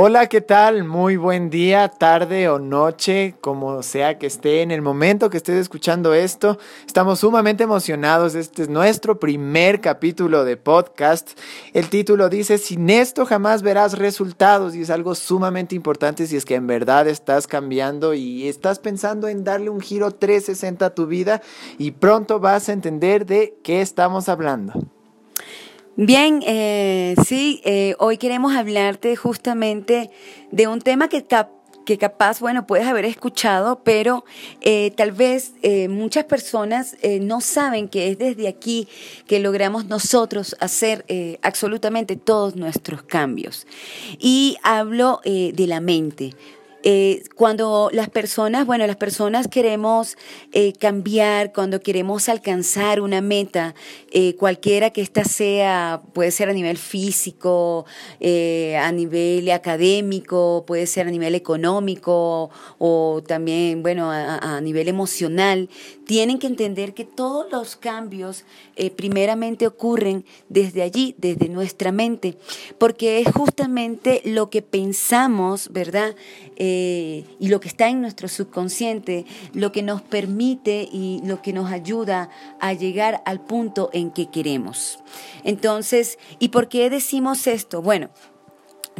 Hola, ¿qué tal? Muy buen día, tarde o noche, como sea que esté en el momento que estés escuchando esto. Estamos sumamente emocionados. Este es nuestro primer capítulo de podcast. El título dice, sin esto jamás verás resultados y es algo sumamente importante si es que en verdad estás cambiando y estás pensando en darle un giro 360 a tu vida y pronto vas a entender de qué estamos hablando. Bien, eh, sí, eh, hoy queremos hablarte justamente de un tema que, que capaz, bueno, puedes haber escuchado, pero eh, tal vez eh, muchas personas no saben que es desde aquí que logramos nosotros hacer absolutamente todos nuestros cambios. Y hablo de la mente. Eh, cuando las personas, bueno, las personas queremos eh, cambiar, cuando queremos alcanzar una meta, eh, cualquiera que ésta sea, puede ser a nivel físico, a nivel académico, puede ser a nivel económico o también, bueno, a, nivel emocional, tienen que entender que todos los cambios primeramente ocurren desde allí, desde nuestra mente, porque es justamente lo que pensamos, ¿verdad? Eh, y lo que está en nuestro subconsciente, lo que nos permite y lo que nos ayuda a llegar al punto en que queremos. Entonces, ¿y por qué decimos esto? Bueno,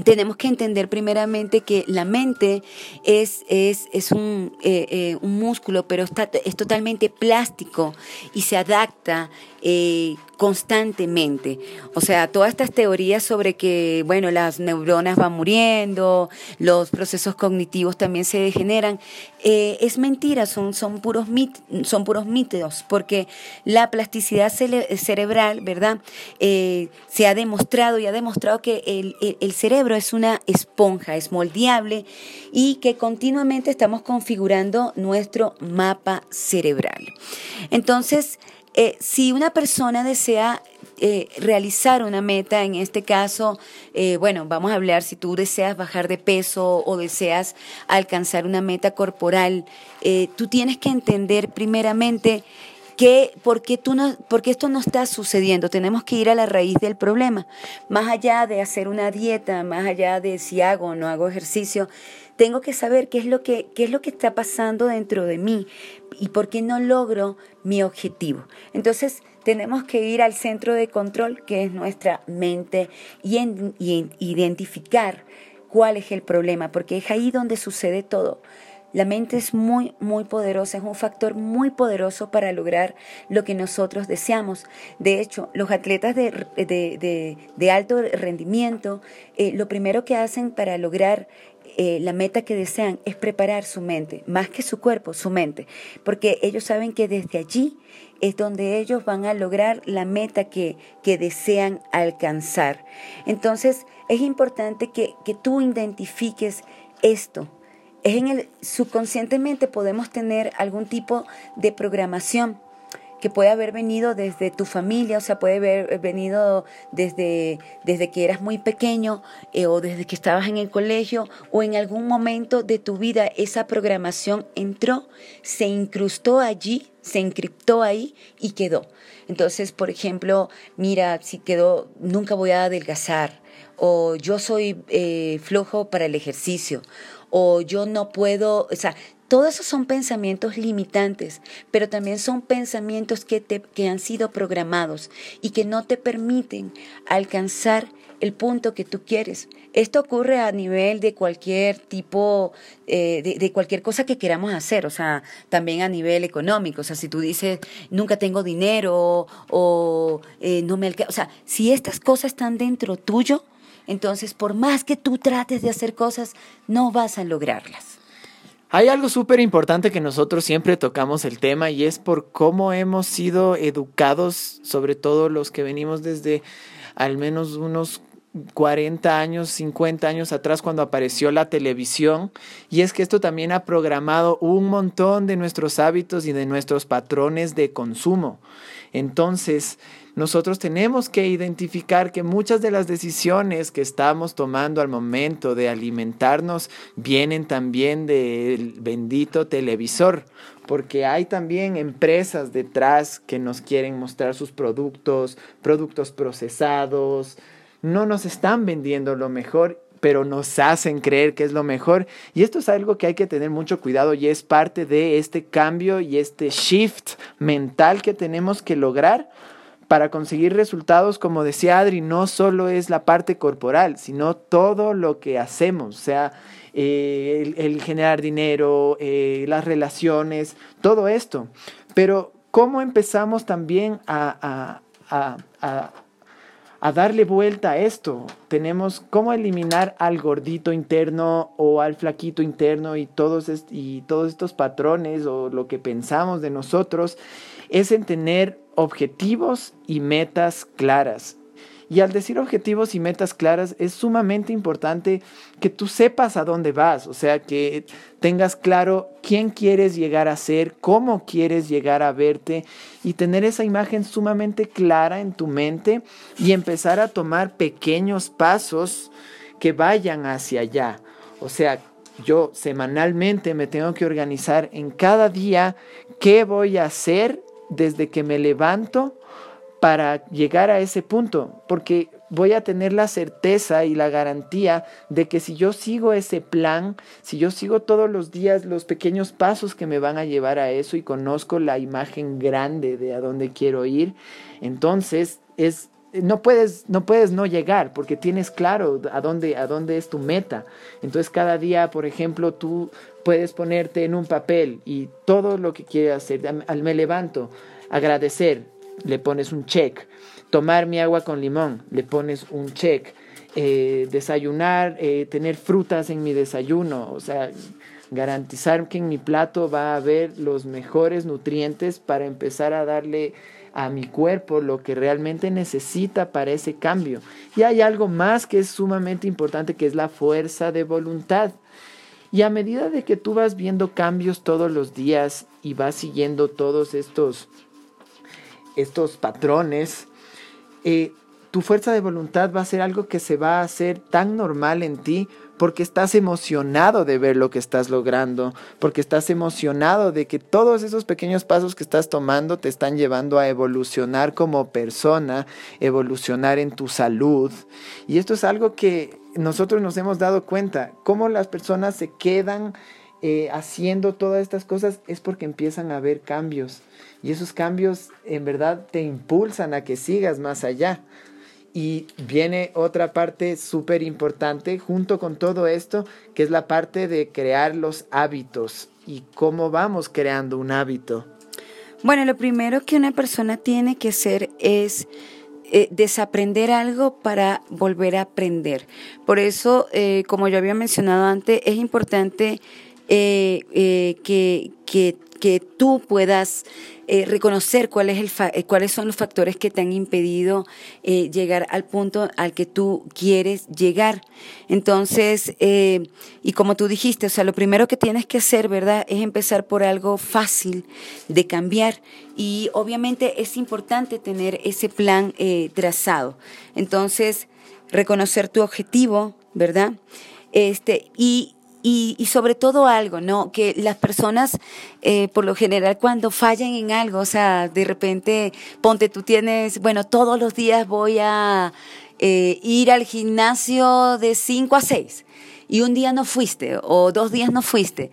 tenemos que entender primeramente que la mente es, es, es un, eh, eh, un, músculo, pero está, es totalmente plástico y se adapta eh, constantemente. O sea, todas estas teorías sobre que, bueno, las neuronas van muriendo, los procesos cognitivos también se degeneran, eh, es mentira, son, son, puros mit, son puros mitos, porque la plasticidad cere cerebral, ¿verdad? Eh, se ha demostrado y ha demostrado que el, el cerebro es una esponja, es moldeable y que continuamente estamos configurando nuestro mapa cerebral. Entonces, eh, si una persona desea eh, realizar una meta, en este caso, eh, bueno, vamos a hablar si tú deseas bajar de peso o deseas alcanzar una meta corporal, tú tienes que entender primeramente que, ¿por, qué tú no, ¿por qué esto no está sucediendo? Tenemos que ir a la raíz del problema. Más allá de hacer una dieta, más allá de si hago o no hago ejercicio, tengo que saber qué es lo que, qué es lo que está pasando dentro de mí y por qué no logro mi objetivo. Entonces, tenemos que ir al centro de control, que es nuestra mente, y, en, y en identificar cuál es el problema, porque es ahí donde sucede todo. La mente es muy, muy poderosa, es un factor muy poderoso para lograr lo que nosotros deseamos. De hecho, los atletas de, de, de, de alto rendimiento, eh, lo primero que hacen para lograr eh, la meta que desean es preparar su mente, más que su cuerpo, su mente, porque ellos saben que desde allí es donde ellos van a lograr la meta que, que desean alcanzar. Entonces, es importante que, que tú identifiques esto. Es en el subconscientemente podemos tener algún tipo de programación que puede haber venido desde tu familia, o sea, puede haber venido desde, desde que eras muy pequeño eh, o desde que estabas en el colegio o en algún momento de tu vida esa programación entró, se incrustó allí, se encriptó ahí y quedó. Entonces, por ejemplo, mira, si quedó, nunca voy a adelgazar o yo soy eh, flojo para el ejercicio o yo no puedo, o sea, todos esos son pensamientos limitantes, pero también son pensamientos que, te, que han sido programados y que no te permiten alcanzar el punto que tú quieres. Esto ocurre a nivel de cualquier tipo, eh, de, de, cualquier cosa que queramos hacer, o sea, también a nivel económico. O sea, si tú dices, nunca tengo dinero o eh, no me alcanza, o sea, si estas cosas están dentro tuyo, entonces por más que tú trates de hacer cosas, no vas a lograrlas. Hay algo súper importante que nosotros siempre tocamos el tema y es por cómo hemos sido educados, sobre todo los que venimos desde al menos unos 40 años, 50 años atrás cuando apareció la televisión y es que esto también ha programado un montón de nuestros hábitos y de nuestros patrones de consumo. Entonces, nosotros tenemos que identificar que muchas de las decisiones que estamos tomando al momento de alimentarnos vienen también del bendito televisor, porque hay también empresas detrás que nos quieren mostrar sus productos, productos procesados, no nos están vendiendo lo mejor pero nos hacen creer que es lo mejor. Y esto es algo que hay que tener mucho cuidado y es parte de este cambio y este shift mental que tenemos que lograr para conseguir resultados, como decía Adri, no solo es la parte corporal, sino todo lo que hacemos, o sea, eh, el, generar dinero, eh, las relaciones, todo esto. Pero, ¿cómo empezamos también a, a darle vuelta a esto. Tenemos cómo eliminar al gordito interno o al flaquito interno y todos, y todos estos patrones o lo que pensamos de nosotros es en tener objetivos y metas claras. Y al decir objetivos y metas claras, es sumamente importante que tú sepas a dónde vas, o sea, que tengas claro quién quieres llegar a ser, cómo quieres llegar a verte y tener esa imagen sumamente clara en tu mente y empezar a tomar pequeños pasos que vayan hacia allá. O sea, yo semanalmente me tengo que organizar en cada día qué voy a hacer desde que me levanto para llegar a ese punto, porque voy a tener la certeza y la garantía de que si yo sigo ese plan, si yo sigo todos los días los pequeños pasos que me van a llevar a eso y conozco la imagen grande de a dónde quiero ir, entonces es no puedes no puedes no llegar porque tienes claro a dónde a dónde es tu meta. Entonces cada día, por ejemplo, tú puedes ponerte en un papel y todo lo que quieres hacer, al me levanto, agradecer, le pones un check. Tomar mi agua con limón, le pones un check. Eh, desayunar, eh, tener frutas en mi desayuno, o sea, garantizar que en mi plato va a haber los mejores nutrientes para empezar a darle a mi cuerpo lo que realmente necesita para ese cambio. Y hay algo más que es sumamente importante, que es la fuerza de voluntad. Y a medida de que tú vas viendo cambios todos los días y vas siguiendo todos estos estos patrones, eh, tu fuerza de voluntad va a ser algo que se va a hacer tan normal en ti porque estás emocionado de ver lo que estás logrando, porque estás emocionado de que todos esos pequeños pasos que estás tomando te están llevando a evolucionar como persona, evolucionar en tu salud. Y esto es algo que nosotros nos hemos dado cuenta, cómo las personas se quedan eh, haciendo todas estas cosas es porque empiezan a haber cambios. Y esos cambios en verdad te impulsan a que sigas más allá. Y viene otra parte súper importante junto con todo esto, que es la parte de crear los hábitos y cómo vamos creando un hábito. Bueno, lo primero que una persona tiene que hacer es eh, desaprender algo para volver a aprender. Por eso, eh, como yo había mencionado antes, es importante eh, que, que, que tú puedas eh, reconocer cuál el eh, cuáles son los factores que te han impedido eh, llegar al punto al que tú quieres llegar. Entonces, y como tú dijiste, o sea, lo primero que tienes que hacer, ¿verdad?, es empezar por algo fácil de cambiar. Y obviamente es importante tener ese plan trazado. Entonces, reconocer tu objetivo, ¿verdad? Este, y y, sobre todo algo, ¿no? Que las personas, eh, por lo general, cuando fallan en algo, o sea, de repente, ponte, tú tienes, bueno, todos los días voy a eh, ir al gimnasio de 5 a 6 y un día no fuiste o dos días no fuiste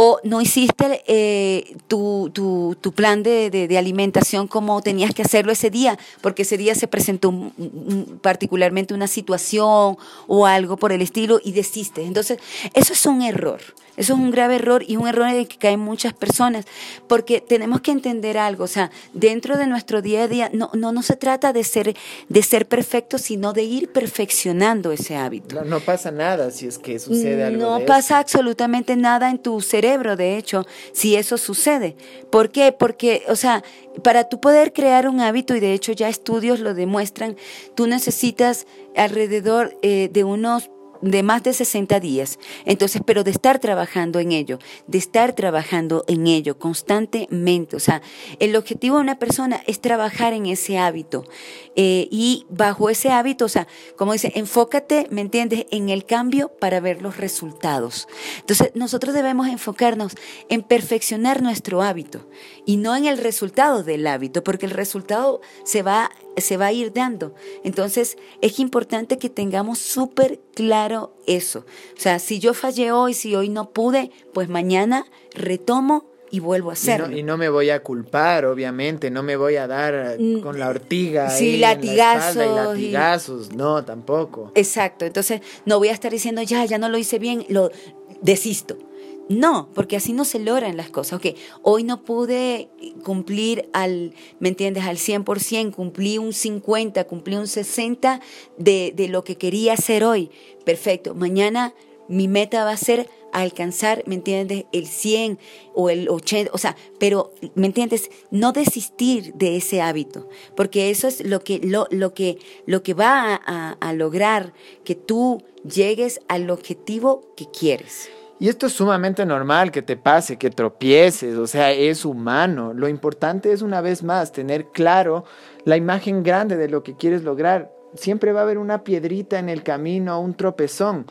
o no hiciste eh, tu, tu, tu, plan de, de, alimentación como tenías que hacerlo ese día, porque ese día se presentó particularmente una situación o algo por el estilo y desiste. Entonces, eso es un error. Eso es un grave error y un error en el que caen muchas personas, porque tenemos que entender algo, o sea, dentro de nuestro día a día no, no, no se trata de ser, de ser perfecto, sino de ir perfeccionando ese hábito. No, pasa nada si es que sucede algo. No pasa absolutamente nada en tu cerebro, de hecho, si eso sucede. ¿Por qué? Porque, o sea, para tú poder crear un hábito, y de hecho ya estudios lo demuestran, tú necesitas alrededor eh, de unos de más de 60 días. Entonces, pero de estar trabajando en ello, de estar trabajando en ello constantemente. O sea, el objetivo de una persona es trabajar en ese hábito. Eh, y bajo ese hábito, o sea, como dice, enfócate, ¿me entiendes?, en el cambio para ver los resultados. Entonces, nosotros debemos enfocarnos en perfeccionar nuestro hábito y no en el resultado del hábito, porque el resultado se va se va a ir dando. Entonces, es importante que tengamos súper claro eso. O sea, si yo fallé hoy, si hoy no pude, pues mañana retomo y vuelvo a hacerlo. Y no, me voy a culpar, obviamente, no me voy a dar mm, con la ortiga. Sí, latigazos. y latigazos, no, tampoco. Exacto, entonces no voy a estar diciendo, ya, ya no lo hice bien, lo desisto. No, porque así no se logran las cosas. Ok, hoy no pude cumplir al, ¿me entiendes? Al 100%, cumplí un 50, cumplí un 60 de, de lo que quería hacer hoy. Perfecto, mañana mi meta va a ser alcanzar, ¿me entiendes? El 100 o el 80, o sea, pero, ¿me entiendes? No desistir de ese hábito, porque eso es lo que, lo, lo que, lo que va a, a lograr que tú llegues al objetivo que quieres. Y esto es sumamente normal que te pase, que tropieces, o sea, es humano. Lo importante es una vez más tener claro la imagen grande de lo que quieres lograr. Siempre va a haber una piedrita en el camino, un tropezón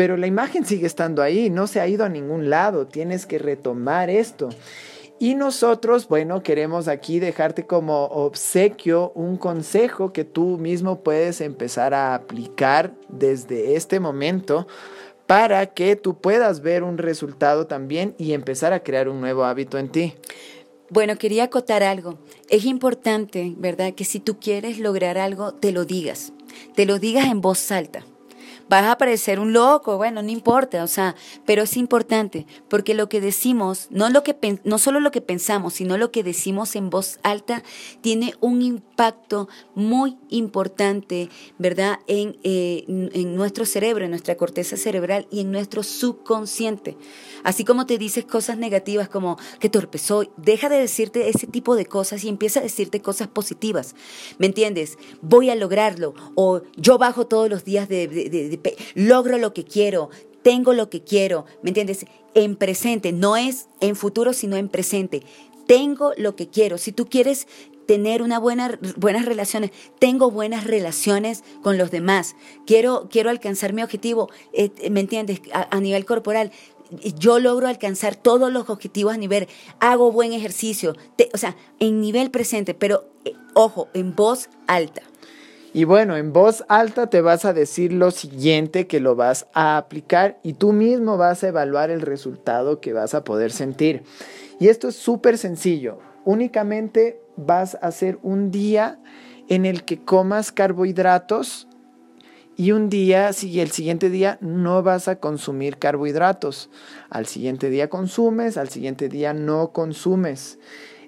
pero la imagen sigue estando ahí, no se ha ido a ningún lado, tienes que retomar esto. Y nosotros, bueno, queremos aquí dejarte como obsequio un consejo que tú mismo puedes empezar a aplicar desde este momento para que tú puedas ver un resultado también y empezar a crear un nuevo hábito en ti. Bueno, quería acotar algo. Es importante, ¿verdad? Que si tú quieres lograr algo, te lo digas. Te lo digas en voz alta vas a parecer un loco, bueno, no importa, o sea, pero es importante, porque lo que decimos, no, lo que, no solo lo que pensamos, sino lo que decimos en voz alta, tiene un impacto muy importante, ¿verdad?, en, eh, en nuestro cerebro, en nuestra corteza cerebral y en nuestro subconsciente. Así como te dices cosas negativas como que torpe soy, deja de decirte ese tipo de cosas y empieza a decirte cosas positivas. ¿Me entiendes? Voy a lograrlo o yo bajo todos los días de, logro lo que quiero, tengo lo que quiero, ¿me entiendes? En presente, no es en futuro, sino en presente. Tengo lo que quiero. Si tú quieres tener una buena, buenas relaciones, tengo buenas relaciones con los demás, quiero, quiero alcanzar mi objetivo, eh, ¿me entiendes? a nivel corporal, yo logro alcanzar todos los objetivos a nivel, hago buen ejercicio, o sea, en nivel presente, pero eh, ojo, en voz alta. Y bueno, en voz alta te vas a decir lo siguiente que lo vas a aplicar y tú mismo vas a evaluar el resultado que vas a poder sentir. Y esto es súper sencillo. Únicamente vas a hacer un día en el que comas carbohidratos y un día, si el siguiente día no vas a consumir carbohidratos, al siguiente día consumes, al siguiente día no consumes.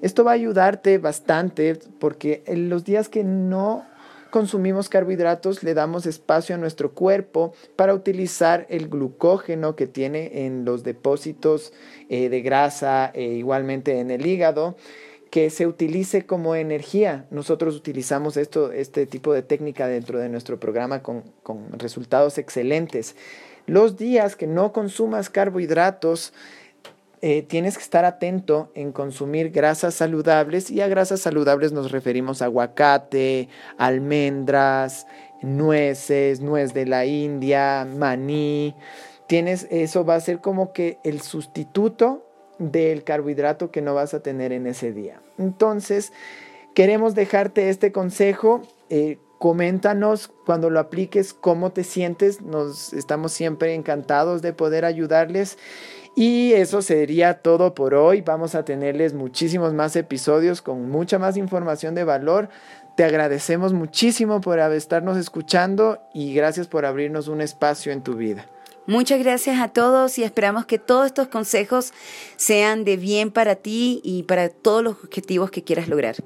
Esto va a ayudarte bastante porque en los días que no consumimos carbohidratos le damos espacio a nuestro cuerpo para utilizar el glucógeno que tiene en los depósitos eh, de grasa e igualmente en el hígado que se utilice como energía. Nosotros utilizamos esto, este tipo de técnica dentro de nuestro programa con, resultados excelentes. Los días que no consumas carbohidratos, eh, tienes que estar atento en consumir grasas saludables y a grasas saludables nos referimos a aguacate, almendras, nueces, nuez de la India, maní. Tienes, eso va a ser como que el sustituto del carbohidrato que no vas a tener en ese día. Entonces, queremos dejarte este consejo. Eh, coméntanos cuando lo apliques cómo te sientes. Nos estamos siempre encantados de poder ayudarles. Y eso sería todo por hoy. Vamos a tenerles muchísimos más episodios con mucha más información de valor. Te agradecemos muchísimo por estarnos escuchando y gracias por abrirnos un espacio en tu vida. Muchas gracias a todos y esperamos que todos estos consejos sean de bien para ti y para todos los objetivos que quieras lograr.